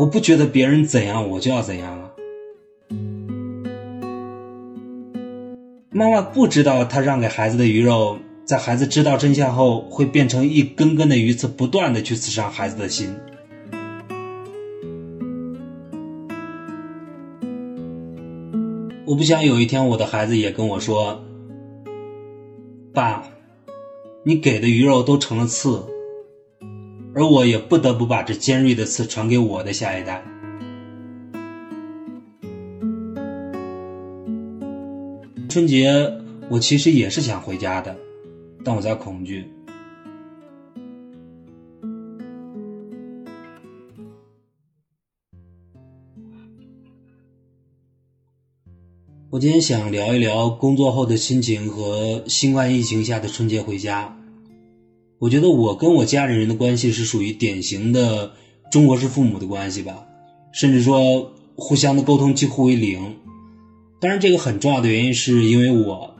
我不觉得别人怎样我就要怎样啊。妈妈不知道她让给孩子的鱼肉，在孩子知道真相后，会变成一根根的鱼刺，不断的去刺伤孩子的心。我不想有一天我的孩子也跟我说：“爸，你给的鱼肉都成了刺，而我也不得不把这尖锐的刺传给我的下一代。”春节我其实也是想回家的，但我在恐惧。我今天想聊一聊工作后的心情和新冠疫情下的春节回家。我觉得我跟我家里人的关系是属于典型的中国式父母的关系吧，甚至说互相的沟通几乎为零。当然，这个很重要的原因是因为我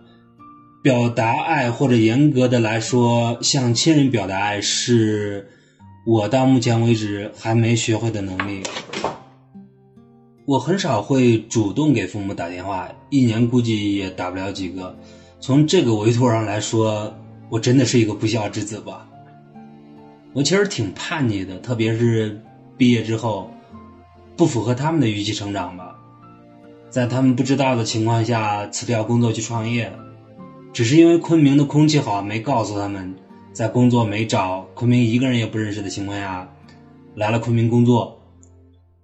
表达爱，或者严格的来说，向亲人表达爱，是我到目前为止还没学会的能力。我很少会主动给父母打电话，一年估计也打不了几个。从这个维度上来说，我真的是一个不孝之子吧。我其实挺叛逆的，特别是毕业之后，不符合他们的预期成长吧。在他们不知道的情况下辞掉工作去创业，只是因为昆明的空气好，没告诉他们。在工作没找，昆明一个人也不认识的情况下，来了昆明工作。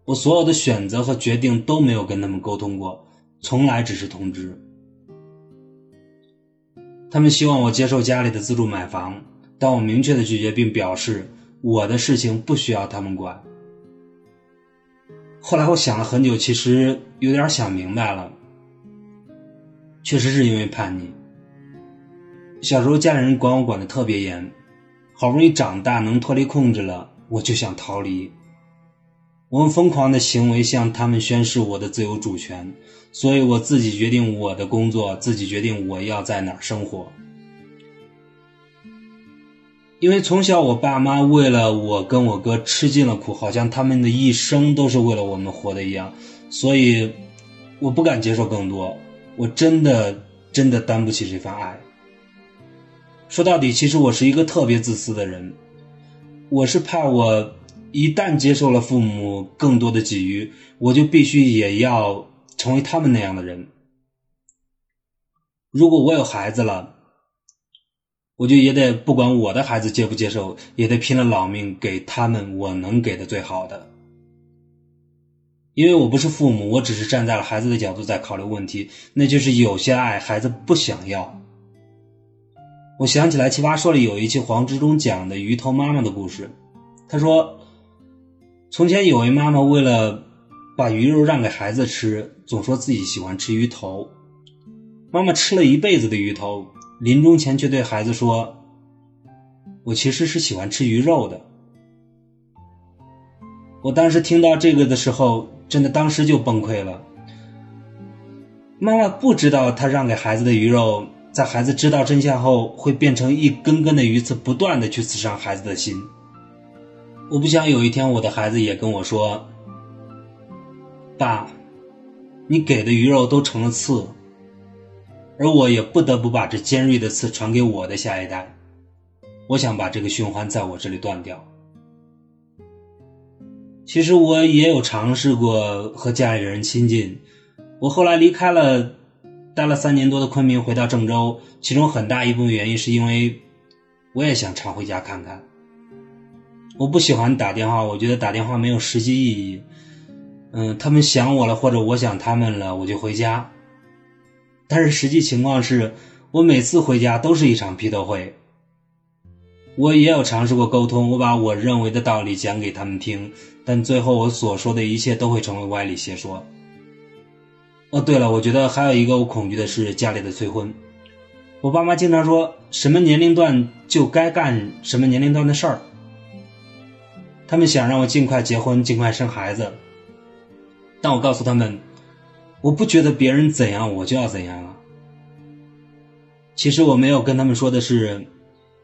我所有的选择和决定都没有跟他们沟通过，从来只是通知。他们希望我接受家里的资助买房，但我明确的拒绝，并表示我的事情不需要他们管。后来我想了很久，其实有点想明白了，确实是因为叛逆。小时候家里人管我管的特别严，好不容易长大能脱离控制了，我就想逃离。我们疯狂的行为向他们宣示我的自由主权，所以我自己决定我的工作，自己决定我要在哪儿生活。因为从小我爸妈为了我跟我哥吃尽了苦，好像他们的一生都是为了我们活的一样，所以我不敢接受更多。我真的真的担不起这份爱。说到底，其实我是一个特别自私的人，我是怕我。一旦接受了父母更多的给予，我就必须也要成为他们那样的人。如果我有孩子了，我就也得不管我的孩子接不接受，也得拼了老命给他们我能给的最好的。因为我不是父母，我只是站在了孩子的角度在考虑问题，那就是有些爱孩子不想要。我想起来《奇葩说》里有一期黄志忠讲的鱼头妈妈的故事，他说。从前有位妈妈，为了把鱼肉让给孩子吃，总说自己喜欢吃鱼头。妈妈吃了一辈子的鱼头，临终前却对孩子说：“我其实是喜欢吃鱼肉的。”我当时听到这个的时候，真的当时就崩溃了。妈妈不知道，她让给孩子的鱼肉，在孩子知道真相后，会变成一根根的鱼刺，不断的去刺伤孩子的心。我不想有一天我的孩子也跟我说：“爸，你给的鱼肉都成了刺，而我也不得不把这尖锐的刺传给我的下一代。”我想把这个循环在我这里断掉。其实我也有尝试过和家里人亲近。我后来离开了，待了三年多的昆明，回到郑州，其中很大一部分原因是因为我也想常回家看看。我不喜欢打电话，我觉得打电话没有实际意义。嗯，他们想我了，或者我想他们了，我就回家。但是实际情况是，我每次回家都是一场批斗会。我也有尝试过沟通，我把我认为的道理讲给他们听，但最后我所说的一切都会成为歪理邪说。哦，对了，我觉得还有一个我恐惧的是家里的催婚。我爸妈经常说什么年龄段就该干什么年龄段的事儿。他们想让我尽快结婚，尽快生孩子，但我告诉他们，我不觉得别人怎样我就要怎样啊。其实我没有跟他们说的是，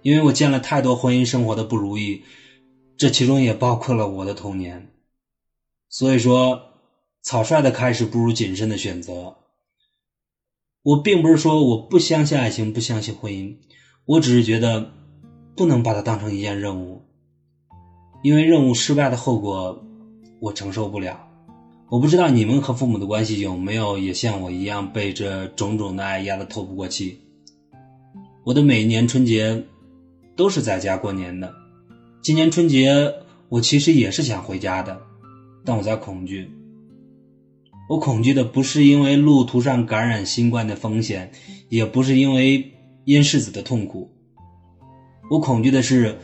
因为我见了太多婚姻生活的不如意，这其中也包括了我的童年，所以说，草率的开始不如谨慎的选择。我并不是说我不相信爱情，不相信婚姻，我只是觉得不能把它当成一件任务，因为任务失败的后果我承受不了。我不知道你们和父母的关系有没有也像我一样被这种种的爱压得透不过气。我的每年春节都是在家过年的，今年春节我其实也是想回家的，但我在恐惧。我恐惧的不是因为路途上感染新冠的风险，也不是因为因世子的痛苦。我恐惧的是，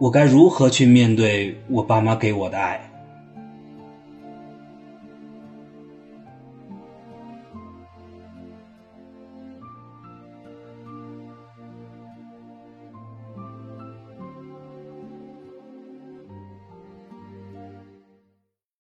我该如何去面对我爸妈给我的爱。